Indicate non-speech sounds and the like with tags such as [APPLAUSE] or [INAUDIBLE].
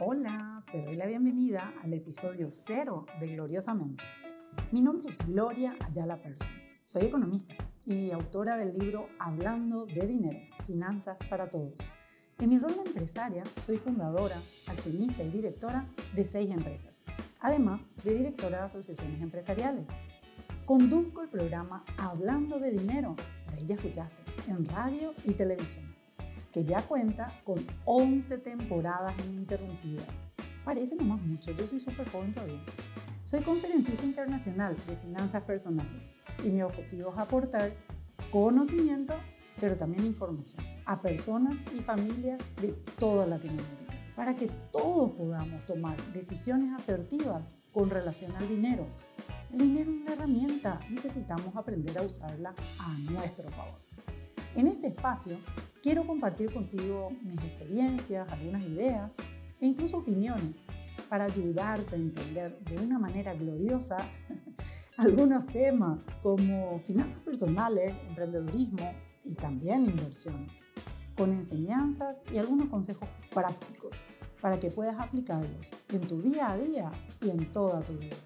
Hola, te doy la bienvenida al episodio cero de Gloriosamente. Mi nombre es Gloria Ayala Persson. Soy economista y autora del libro Hablando de Dinero, Finanzas para Todos. En mi rol de empresaria, soy fundadora, accionista y directora de seis empresas, además de directora de asociaciones empresariales. Conduzco el programa Hablando de Dinero, por ahí ya escuchaste, en radio y televisión, que ya cuenta con 11 temporadas ininterrumpidas. Parece nomás mucho, yo soy súper joven todavía. Soy conferencista internacional de finanzas personales y mi objetivo es aportar conocimiento, pero también información a personas y familias de toda Latinoamérica para que todos podamos tomar decisiones asertivas con relación al dinero. Dinero es una herramienta, necesitamos aprender a usarla a nuestro favor. En este espacio quiero compartir contigo mis experiencias, algunas ideas e incluso opiniones para ayudarte a entender de una manera gloriosa [LAUGHS] algunos temas como finanzas personales, emprendedurismo y también inversiones, con enseñanzas y algunos consejos prácticos para que puedas aplicarlos en tu día a día y en toda tu vida.